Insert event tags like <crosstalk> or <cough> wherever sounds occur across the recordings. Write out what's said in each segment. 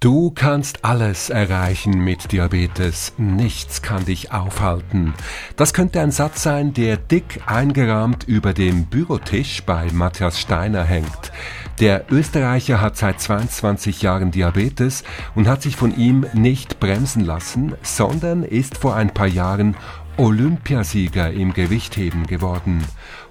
Du kannst alles erreichen mit Diabetes, nichts kann dich aufhalten. Das könnte ein Satz sein, der dick eingerahmt über dem Bürotisch bei Matthias Steiner hängt. Der Österreicher hat seit 22 Jahren Diabetes und hat sich von ihm nicht bremsen lassen, sondern ist vor ein paar Jahren Olympiasieger im Gewichtheben geworden.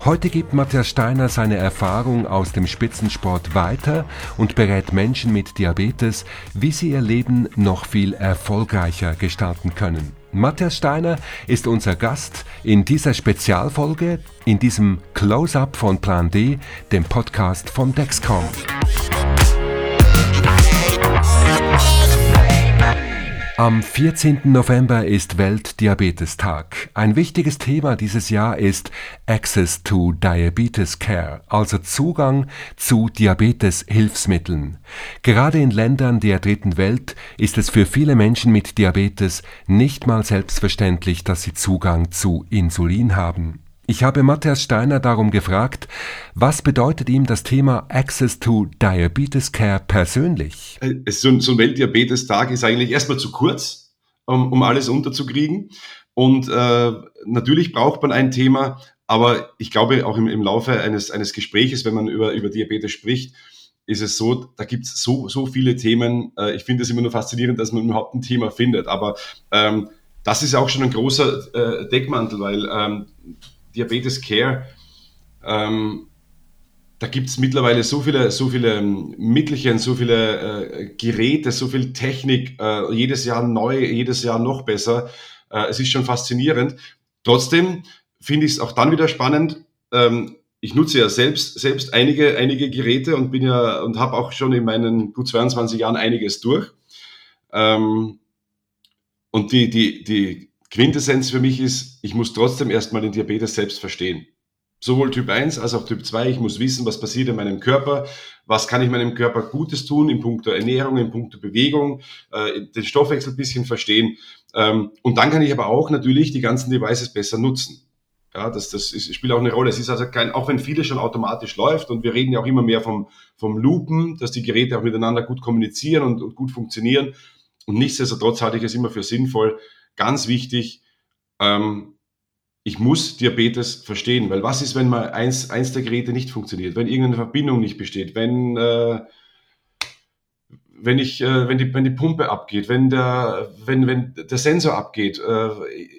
Heute gibt Matthias Steiner seine Erfahrung aus dem Spitzensport weiter und berät Menschen mit Diabetes, wie sie ihr Leben noch viel erfolgreicher gestalten können. Matthias Steiner ist unser Gast in dieser Spezialfolge, in diesem Close-up von Plan D, dem Podcast von Dexcom. Am 14. November ist Weltdiabetestag. Ein wichtiges Thema dieses Jahr ist Access to Diabetes Care, also Zugang zu Diabeteshilfsmitteln. Gerade in Ländern der dritten Welt ist es für viele Menschen mit Diabetes nicht mal selbstverständlich, dass sie Zugang zu Insulin haben. Ich habe Matthias Steiner darum gefragt, was bedeutet ihm das Thema Access to Diabetes Care persönlich? Äh, so ein, so ein Weltdiabetestag ist eigentlich erstmal zu kurz, um, um alles unterzukriegen. Und äh, natürlich braucht man ein Thema, aber ich glaube auch im, im Laufe eines, eines Gespräches, wenn man über, über Diabetes spricht, ist es so, da gibt es so, so viele Themen. Äh, ich finde es immer nur faszinierend, dass man überhaupt ein Thema findet. Aber ähm, das ist auch schon ein großer äh, Deckmantel, weil ähm, Diabetes Care, ähm, da gibt es mittlerweile so viele, so viele ähm, Mittelchen, so viele äh, Geräte, so viel Technik, äh, jedes Jahr neu, jedes Jahr noch besser. Äh, es ist schon faszinierend. Trotzdem finde ich es auch dann wieder spannend. Ähm, ich nutze ja selbst, selbst einige, einige Geräte und bin ja und habe auch schon in meinen gut 22 Jahren einiges durch. Ähm, und die, die, die Quintessenz für mich ist, ich muss trotzdem erstmal den Diabetes selbst verstehen. Sowohl Typ 1 als auch Typ 2. Ich muss wissen, was passiert in meinem Körper, was kann ich meinem Körper Gutes tun in puncto Ernährung, in puncto Bewegung, äh, den Stoffwechsel ein bisschen verstehen. Ähm, und dann kann ich aber auch natürlich die ganzen Devices besser nutzen. Ja, das, das ist, spielt auch eine Rolle. Es ist also kein, auch wenn vieles schon automatisch läuft und wir reden ja auch immer mehr vom, vom Loopen, dass die Geräte auch miteinander gut kommunizieren und, und gut funktionieren. Und nichtsdestotrotz halte ich es immer für sinnvoll, ganz wichtig, ähm, ich muss Diabetes verstehen, weil was ist, wenn mal eins, eins der Geräte nicht funktioniert, wenn irgendeine Verbindung nicht besteht, wenn, äh, wenn, ich, äh, wenn, die, wenn die Pumpe abgeht, wenn der, wenn, wenn der Sensor abgeht. Äh,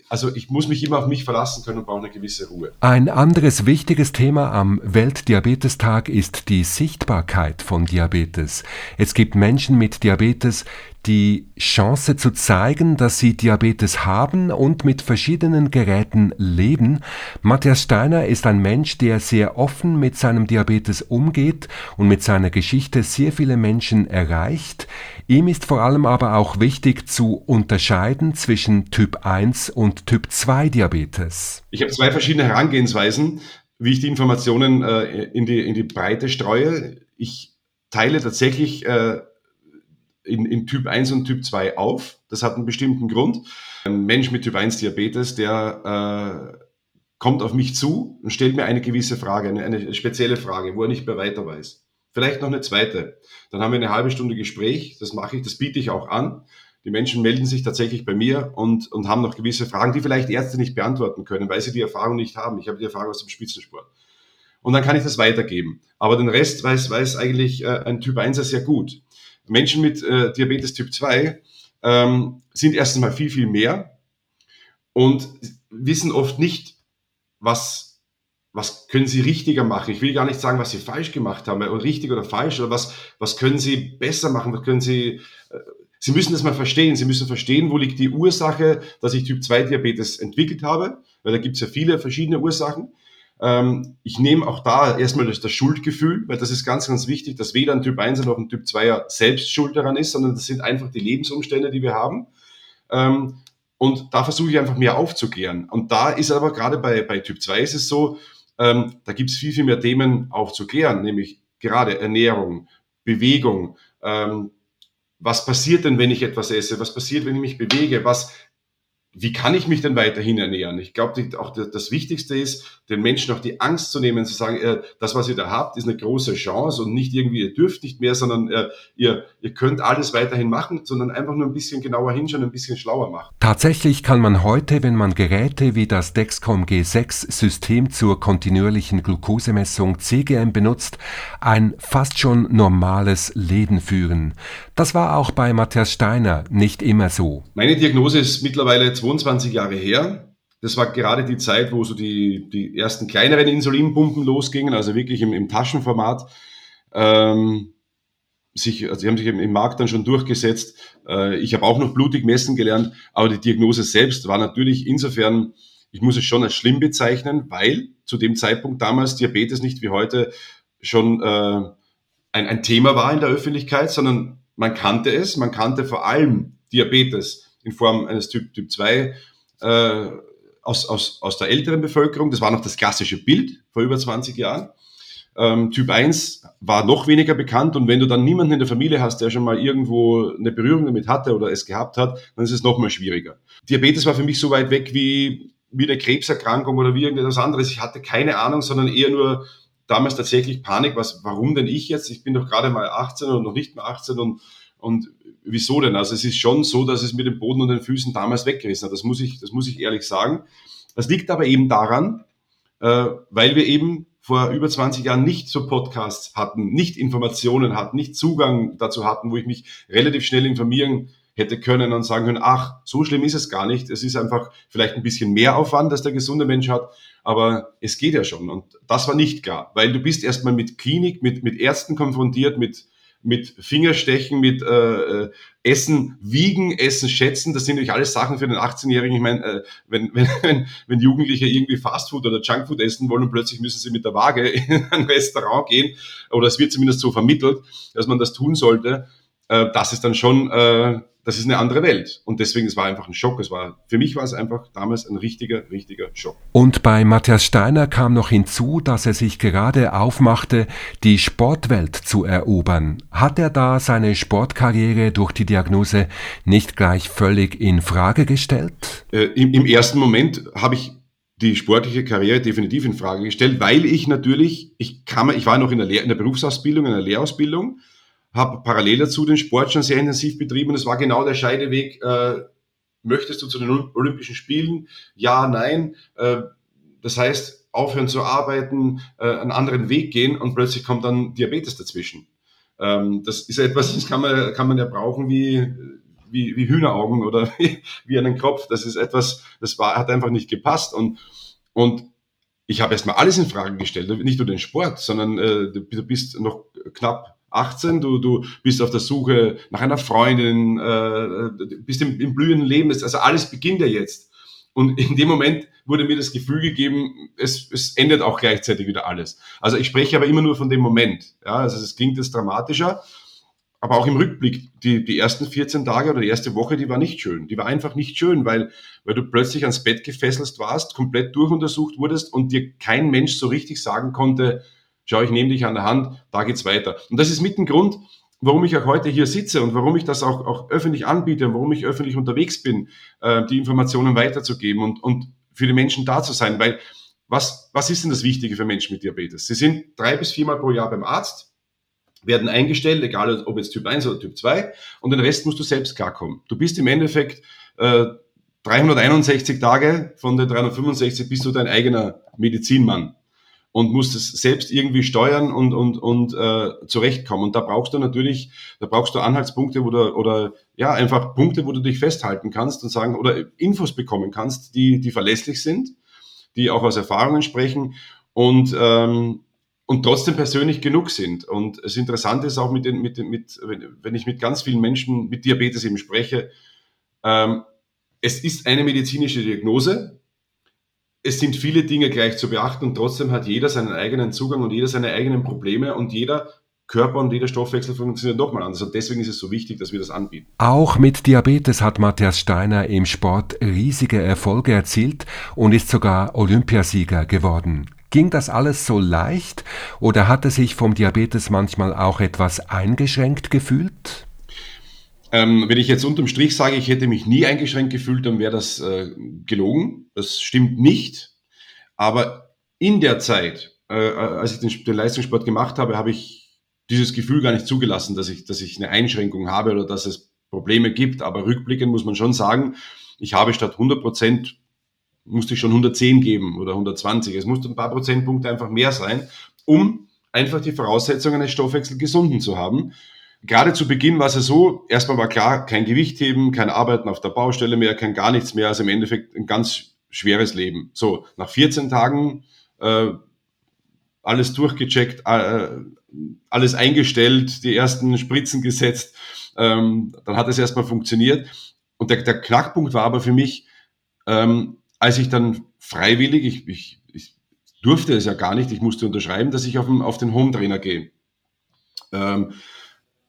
also ich muss mich immer auf mich verlassen können und brauche eine gewisse Ruhe. Ein anderes wichtiges Thema am Weltdiabetestag ist die Sichtbarkeit von Diabetes. Es gibt Menschen mit Diabetes, die Chance zu zeigen, dass sie Diabetes haben und mit verschiedenen Geräten leben. Matthias Steiner ist ein Mensch, der sehr offen mit seinem Diabetes umgeht und mit seiner Geschichte sehr viele Menschen erreicht. Ihm ist vor allem aber auch wichtig zu unterscheiden zwischen Typ 1 und Typ 2 Diabetes. Ich habe zwei verschiedene Herangehensweisen, wie ich die Informationen äh, in, die, in die Breite streue. Ich teile tatsächlich äh, in, in Typ 1 und Typ 2 auf. Das hat einen bestimmten Grund. Ein Mensch mit Typ 1 Diabetes, der äh, kommt auf mich zu und stellt mir eine gewisse Frage, eine, eine spezielle Frage, wo er nicht mehr weiter weiß. Vielleicht noch eine zweite. Dann haben wir eine halbe Stunde Gespräch. Das mache ich, das biete ich auch an. Die Menschen melden sich tatsächlich bei mir und, und haben noch gewisse Fragen, die vielleicht Ärzte nicht beantworten können, weil sie die Erfahrung nicht haben. Ich habe die Erfahrung aus dem Spitzensport. Und dann kann ich das weitergeben. Aber den Rest weiß, weiß eigentlich äh, ein Typ 1 sehr gut. Menschen mit äh, Diabetes Typ 2 ähm, sind erstens mal viel, viel mehr und wissen oft nicht, was, was können sie richtiger machen. Ich will gar nicht sagen, was sie falsch gemacht haben, oder richtig oder falsch, oder was, was können sie besser machen, was können sie, äh, sie müssen das mal verstehen. Sie müssen verstehen, wo liegt die Ursache, dass ich Typ 2 Diabetes entwickelt habe, weil da gibt es ja viele verschiedene Ursachen. Ähm, ich nehme auch da erstmal das, das, Schuldgefühl, weil das ist ganz, ganz wichtig, dass weder ein Typ 1 noch ein Typ 2 selbst schuld daran ist, sondern das sind einfach die Lebensumstände, die wir haben. Ähm, und da versuche ich einfach mehr aufzuklären. Und da ist aber gerade bei, bei Typ 2 ist es so, ähm, da gibt es viel, viel mehr Themen aufzuklären, nämlich gerade Ernährung, Bewegung, was passiert denn, wenn ich etwas esse? Was passiert, wenn ich mich bewege? Was wie kann ich mich denn weiterhin ernähren? Ich glaube, auch das Wichtigste ist, den Menschen auch die Angst zu nehmen, zu sagen, äh, das, was ihr da habt, ist eine große Chance und nicht irgendwie, ihr dürft nicht mehr, sondern äh, ihr, ihr könnt alles weiterhin machen, sondern einfach nur ein bisschen genauer hinschauen, ein bisschen schlauer machen. Tatsächlich kann man heute, wenn man Geräte wie das Dexcom G6 System zur kontinuierlichen Glukosemessung CGM benutzt, ein fast schon normales Leben führen. Das war auch bei Matthias Steiner nicht immer so. Meine Diagnose ist mittlerweile 22 Jahre her. Das war gerade die Zeit, wo so die, die ersten kleineren Insulinpumpen losgingen, also wirklich im, im Taschenformat. Ähm, sich, also die haben sich im, Markt dann schon durchgesetzt. Äh, ich habe auch noch blutig messen gelernt, aber die Diagnose selbst war natürlich insofern, ich muss es schon als schlimm bezeichnen, weil zu dem Zeitpunkt damals Diabetes nicht wie heute schon äh, ein, ein Thema war in der Öffentlichkeit, sondern man kannte es, man kannte vor allem Diabetes in Form eines Typ, typ 2 äh, aus, aus, aus der älteren Bevölkerung. Das war noch das klassische Bild vor über 20 Jahren. Ähm, typ 1 war noch weniger bekannt und wenn du dann niemanden in der Familie hast, der schon mal irgendwo eine Berührung damit hatte oder es gehabt hat, dann ist es noch mal schwieriger. Diabetes war für mich so weit weg wie, wie eine Krebserkrankung oder wie irgendetwas anderes. Ich hatte keine Ahnung, sondern eher nur damals tatsächlich Panik, was, warum denn ich jetzt? Ich bin doch gerade mal 18 und noch nicht mehr 18 und, und wieso denn? Also es ist schon so, dass es mit dem Boden und den Füßen damals weggerissen hat. Das muss ich, das muss ich ehrlich sagen. Das liegt aber eben daran, äh, weil wir eben vor über 20 Jahren nicht so Podcasts hatten, nicht Informationen hatten, nicht Zugang dazu hatten, wo ich mich relativ schnell informieren hätte können und sagen können, ach, so schlimm ist es gar nicht. Es ist einfach vielleicht ein bisschen mehr Aufwand, dass der gesunde Mensch hat, aber es geht ja schon. Und das war nicht klar, weil du bist erstmal mit Klinik, mit, mit Ärzten konfrontiert, mit, mit Fingerstechen, mit äh, äh Essen wiegen, Essen schätzen. Das sind natürlich alles Sachen für den 18-Jährigen. Ich meine, äh, <laughs> wenn, wenn, wenn Jugendliche irgendwie Fastfood oder Junkfood essen wollen und plötzlich müssen sie mit der Waage <laughs> in ein Restaurant gehen, oder es wird zumindest so vermittelt, dass man das tun sollte, äh, das ist dann schon äh, das ist eine andere Welt. Und deswegen, es war einfach ein Schock. Es war, für mich war es einfach damals ein richtiger, richtiger Schock. Und bei Matthias Steiner kam noch hinzu, dass er sich gerade aufmachte, die Sportwelt zu erobern. Hat er da seine Sportkarriere durch die Diagnose nicht gleich völlig in Frage gestellt? Äh, im, Im ersten Moment habe ich die sportliche Karriere definitiv in Frage gestellt, weil ich natürlich, ich kam, ich war noch in der, Lehr in der Berufsausbildung, in der Lehrausbildung habe parallel dazu den Sport schon sehr intensiv betrieben es war genau der Scheideweg, äh, möchtest du zu den Olympischen Spielen? Ja, nein. Äh, das heißt, aufhören zu arbeiten, äh, einen anderen Weg gehen und plötzlich kommt dann Diabetes dazwischen. Ähm, das ist etwas, das kann man, kann man ja brauchen wie, wie, wie Hühneraugen oder wie, <laughs> wie einen Kopf. Das ist etwas, das war, hat einfach nicht gepasst und, und ich habe erstmal alles in Frage gestellt, nicht nur den Sport, sondern äh, du bist noch knapp 18, du, du bist auf der Suche nach einer Freundin, äh, bist im, im blühenden Leben, also alles beginnt ja jetzt. Und in dem Moment wurde mir das Gefühl gegeben, es, es endet auch gleichzeitig wieder alles. Also ich spreche aber immer nur von dem Moment. Ja, also es klingt jetzt dramatischer, aber auch im Rückblick, die, die ersten 14 Tage oder die erste Woche, die war nicht schön. Die war einfach nicht schön, weil, weil du plötzlich ans Bett gefesselt warst, komplett durchuntersucht wurdest und dir kein Mensch so richtig sagen konnte, schau, ich nehme dich an der Hand, da geht's weiter. Und das ist mit ein Grund, warum ich auch heute hier sitze und warum ich das auch, auch öffentlich anbiete und warum ich öffentlich unterwegs bin, äh, die Informationen weiterzugeben und, und für die Menschen da zu sein. Weil was, was ist denn das Wichtige für Menschen mit Diabetes? Sie sind drei bis viermal pro Jahr beim Arzt, werden eingestellt, egal ob jetzt Typ 1 oder Typ 2, und den Rest musst du selbst klarkommen. Du bist im Endeffekt äh, 361 Tage von den 365 bist du dein eigener Medizinmann und musst es selbst irgendwie steuern und, und, und äh, zurechtkommen. Und da brauchst du natürlich, da brauchst du Anhaltspunkte oder, oder ja, einfach Punkte, wo du dich festhalten kannst und sagen, oder Infos bekommen kannst, die, die verlässlich sind, die auch aus Erfahrungen sprechen und, ähm, und trotzdem persönlich genug sind. Und das Interessante ist auch mit den, mit den, mit, wenn ich mit ganz vielen Menschen mit Diabetes eben spreche, ähm, es ist eine medizinische Diagnose, es sind viele Dinge gleich zu beachten und trotzdem hat jeder seinen eigenen Zugang und jeder seine eigenen Probleme und jeder Körper und jeder Stoffwechsel funktioniert nochmal anders. Und deswegen ist es so wichtig, dass wir das anbieten. Auch mit Diabetes hat Matthias Steiner im Sport riesige Erfolge erzielt und ist sogar Olympiasieger geworden. Ging das alles so leicht oder hat er sich vom Diabetes manchmal auch etwas eingeschränkt gefühlt? Ähm, wenn ich jetzt unterm Strich sage, ich hätte mich nie eingeschränkt gefühlt, dann wäre das äh, gelogen. Das stimmt nicht. Aber in der Zeit, äh, als ich den, den Leistungssport gemacht habe, habe ich dieses Gefühl gar nicht zugelassen, dass ich, dass ich eine Einschränkung habe oder dass es Probleme gibt. Aber rückblickend muss man schon sagen, ich habe statt 100 Prozent musste ich schon 110 geben oder 120. Es musste ein paar Prozentpunkte einfach mehr sein, um einfach die Voraussetzungen eines Stoffwechselgesunden zu haben. Gerade zu Beginn war es so, erstmal war klar, kein Gewicht heben, kein Arbeiten auf der Baustelle mehr, kein gar nichts mehr, also im Endeffekt ein ganz schweres Leben. So, nach 14 Tagen äh, alles durchgecheckt, äh, alles eingestellt, die ersten Spritzen gesetzt, ähm, dann hat es erstmal funktioniert. Und der, der Knackpunkt war aber für mich, ähm, als ich dann freiwillig, ich, ich, ich durfte es ja gar nicht, ich musste unterschreiben, dass ich auf, den, auf den Home Trainer gehe. Ähm,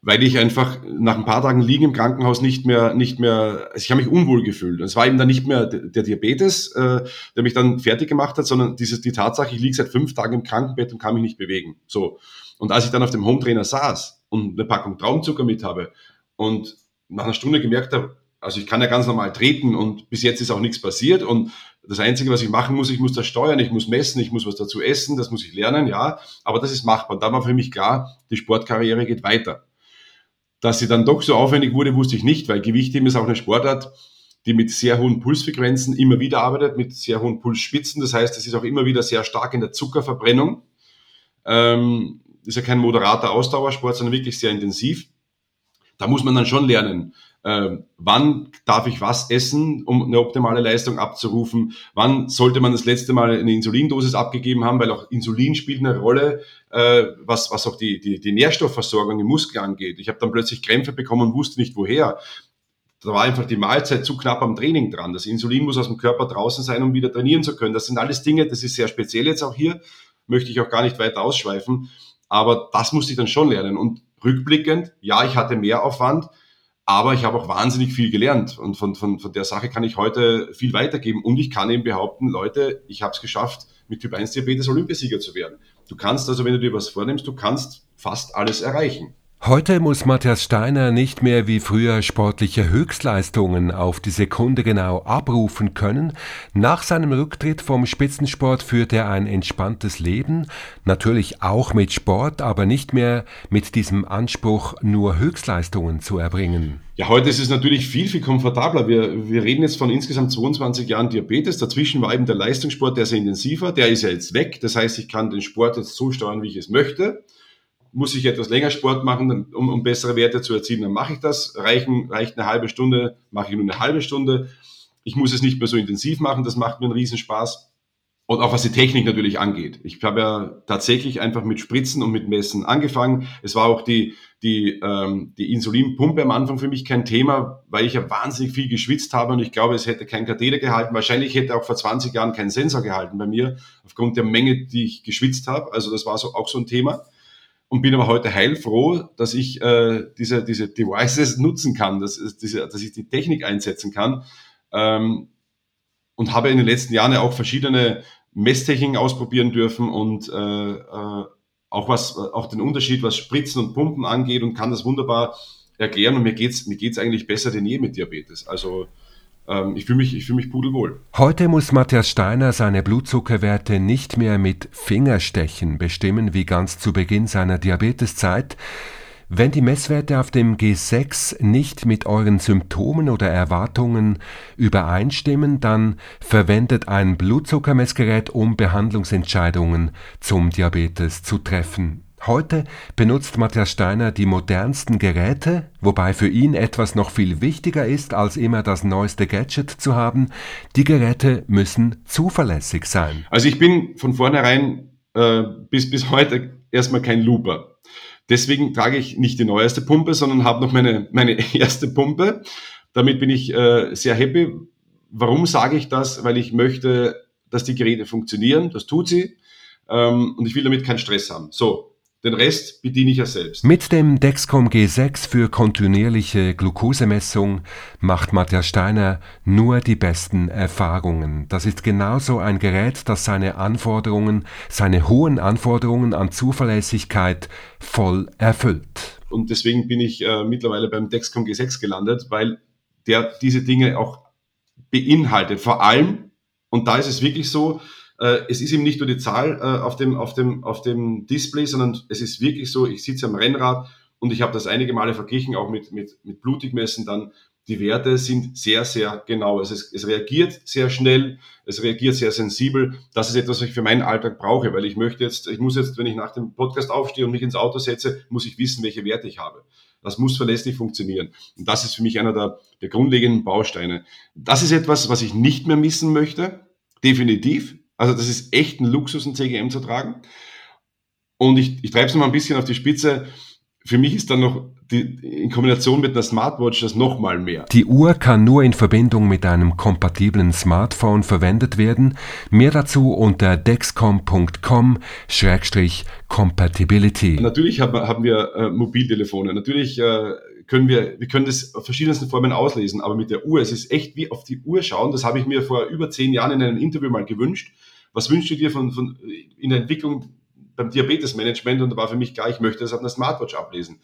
weil ich einfach nach ein paar Tagen liegen im Krankenhaus nicht mehr, nicht mehr, also ich habe mich unwohl gefühlt. Es war eben dann nicht mehr der Diabetes, äh, der mich dann fertig gemacht hat, sondern dieses, die Tatsache, ich liege seit fünf Tagen im Krankenbett und kann mich nicht bewegen. So. Und als ich dann auf dem Home Trainer saß und eine Packung Traumzucker mit habe und nach einer Stunde gemerkt habe, also ich kann ja ganz normal treten und bis jetzt ist auch nichts passiert und das Einzige, was ich machen muss, ich muss das steuern, ich muss messen, ich muss was dazu essen, das muss ich lernen, ja, aber das ist machbar. Und da war für mich klar, die Sportkarriere geht weiter. Dass sie dann doch so aufwendig wurde, wusste ich nicht, weil Gewichtheben ist auch eine Sportart, die mit sehr hohen Pulsfrequenzen immer wieder arbeitet, mit sehr hohen Pulsspitzen. Das heißt, es ist auch immer wieder sehr stark in der Zuckerverbrennung. Ähm, ist ja kein moderater Ausdauersport, sondern wirklich sehr intensiv. Da muss man dann schon lernen, äh, wann darf ich was essen, um eine optimale Leistung abzurufen, wann sollte man das letzte Mal eine Insulindosis abgegeben haben, weil auch Insulin spielt eine Rolle, äh, was, was auch die, die, die Nährstoffversorgung im Muskel angeht. Ich habe dann plötzlich Krämpfe bekommen und wusste nicht woher. Da war einfach die Mahlzeit zu knapp am Training dran. Das Insulin muss aus dem Körper draußen sein, um wieder trainieren zu können. Das sind alles Dinge, das ist sehr speziell jetzt auch hier, möchte ich auch gar nicht weiter ausschweifen. Aber das musste ich dann schon lernen. Und rückblickend, ja, ich hatte mehr Aufwand, aber ich habe auch wahnsinnig viel gelernt und von, von, von der Sache kann ich heute viel weitergeben. Und ich kann eben behaupten, Leute, ich habe es geschafft, mit Typ 1 Diabetes Olympiasieger zu werden. Du kannst also, wenn du dir was vornimmst, du kannst fast alles erreichen. Heute muss Matthias Steiner nicht mehr wie früher sportliche Höchstleistungen auf die Sekunde genau abrufen können. Nach seinem Rücktritt vom Spitzensport führt er ein entspanntes Leben, natürlich auch mit Sport, aber nicht mehr mit diesem Anspruch, nur Höchstleistungen zu erbringen. Ja, heute ist es natürlich viel, viel komfortabler. Wir, wir reden jetzt von insgesamt 22 Jahren Diabetes. Dazwischen war eben der Leistungssport, der sehr intensiver. Der ist ja jetzt weg. Das heißt, ich kann den Sport jetzt so steuern, wie ich es möchte muss ich etwas länger Sport machen, um, um bessere Werte zu erzielen, dann mache ich das. Reichen, reicht eine halbe Stunde, mache ich nur eine halbe Stunde. Ich muss es nicht mehr so intensiv machen, das macht mir einen Riesenspaß. Und auch was die Technik natürlich angeht. Ich habe ja tatsächlich einfach mit Spritzen und mit Messen angefangen. Es war auch die, die, ähm, die Insulinpumpe am Anfang für mich kein Thema, weil ich ja wahnsinnig viel geschwitzt habe und ich glaube, es hätte kein Katheter gehalten. Wahrscheinlich hätte auch vor 20 Jahren kein Sensor gehalten bei mir, aufgrund der Menge, die ich geschwitzt habe. Also das war so, auch so ein Thema und bin aber heute heilfroh, dass ich äh, diese, diese Devices nutzen kann, dass, diese, dass ich die Technik einsetzen kann. Ähm, und habe in den letzten Jahren ja auch verschiedene Messtechniken ausprobieren dürfen und äh, äh, auch was auch den Unterschied, was Spritzen und Pumpen angeht und kann das wunderbar erklären. Und mir geht's mir geht's eigentlich besser denn je mit Diabetes. Also ich fühle mich, ich fühl mich pudelwohl. Heute muss Matthias Steiner seine Blutzuckerwerte nicht mehr mit Fingerstechen bestimmen, wie ganz zu Beginn seiner Diabeteszeit. Wenn die Messwerte auf dem G6 nicht mit euren Symptomen oder Erwartungen übereinstimmen, dann verwendet ein Blutzuckermessgerät, um Behandlungsentscheidungen zum Diabetes zu treffen. Heute benutzt Matthias Steiner die modernsten Geräte, wobei für ihn etwas noch viel wichtiger ist, als immer das neueste Gadget zu haben. Die Geräte müssen zuverlässig sein. Also ich bin von vornherein äh, bis, bis heute erstmal kein Looper. Deswegen trage ich nicht die neueste Pumpe, sondern habe noch meine, meine <laughs> erste Pumpe. Damit bin ich äh, sehr happy. Warum sage ich das? Weil ich möchte, dass die Geräte funktionieren. Das tut sie. Ähm, und ich will damit keinen Stress haben. So, Den Rest bediene ich ja selbst. Mit dem Dexcom G6 für kontinuierliche Glukosemessung macht Matthias Steiner nur die besten Erfahrungen. Das ist genauso ein Gerät, das seine Anforderungen, seine hohen Anforderungen an Zuverlässigkeit voll erfüllt. Und deswegen bin ich äh, mittlerweile beim Dexcom G6 gelandet, weil der diese Dinge auch beinhaltet. Vor allem, und da ist es wirklich so, es ist eben nicht nur die Zahl äh, auf, dem, auf, dem, auf dem Display, sondern es ist wirklich so, ich sitze am Rennrad und ich habe das einige Male verglichen, auch mit, mit, mit Blutigmessen dann. Die Werte sind sehr, sehr genau. Es, es reagiert sehr schnell, es reagiert sehr sensibel. Das ist etwas, was ich für meinen Alltag brauche, weil ich möchte jetzt, ich muss jetzt, wenn ich nach dem Podcast aufstehe und mich ins Auto setze, muss ich wissen, welche Werte ich habe. Das muss verlässlich funktionieren. Und das ist für mich einer der, der grundlegenden Bausteine. Das ist etwas, was ich nicht mehr missen möchte. Definitiv. Also das ist echt ein Luxus, ein CGM zu tragen. Und ich, ich treibe es noch mal ein bisschen auf die Spitze. Für mich ist dann noch die, in Kombination mit einer Smartwatch das nochmal mehr. Die Uhr kann nur in Verbindung mit einem kompatiblen Smartphone verwendet werden. Mehr dazu unter dexcom.com-compatibility. Natürlich haben, haben wir äh, Mobiltelefone. Natürlich äh, können wir, wir können das auf verschiedensten Formen auslesen, aber mit der Uhr, es ist echt wie auf die Uhr schauen. Das habe ich mir vor über zehn Jahren in einem Interview mal gewünscht was wünschst du dir von, von, in der Entwicklung beim Diabetesmanagement? Und da war für mich klar, ich möchte das auf einer Smartwatch ablesen.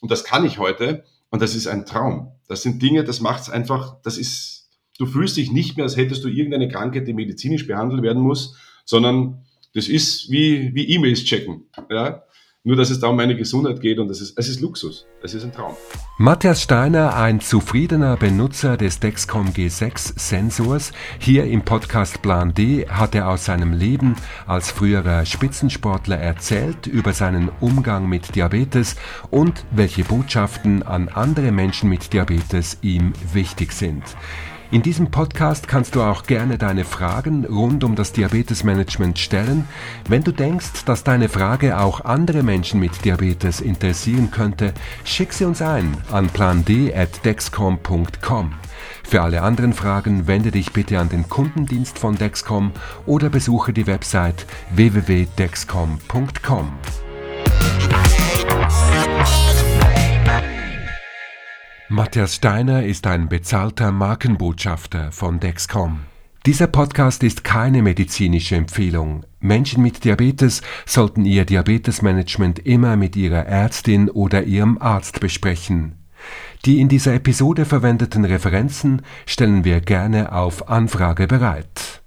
Und das kann ich heute. Und das ist ein Traum. Das sind Dinge, das macht es einfach, das ist, du fühlst dich nicht mehr, als hättest du irgendeine Krankheit, die medizinisch behandelt werden muss, sondern das ist wie, wie E-Mails checken. Ja? Nur, dass es da um meine Gesundheit geht und es ist, es ist Luxus. Es ist ein Traum. Matthias Steiner, ein zufriedener Benutzer des Dexcom G6 Sensors. Hier im Podcast Plan D hat er aus seinem Leben als früherer Spitzensportler erzählt über seinen Umgang mit Diabetes und welche Botschaften an andere Menschen mit Diabetes ihm wichtig sind. In diesem Podcast kannst du auch gerne deine Fragen rund um das Diabetesmanagement stellen. Wenn du denkst, dass deine Frage auch andere Menschen mit Diabetes interessieren könnte, schick sie uns ein an pland@dexcom.com. Für alle anderen Fragen wende dich bitte an den Kundendienst von Dexcom oder besuche die Website www.dexcom.com. Matthias Steiner ist ein bezahlter Markenbotschafter von Dexcom. Dieser Podcast ist keine medizinische Empfehlung. Menschen mit Diabetes sollten ihr Diabetesmanagement immer mit ihrer Ärztin oder ihrem Arzt besprechen. Die in dieser Episode verwendeten Referenzen stellen wir gerne auf Anfrage bereit.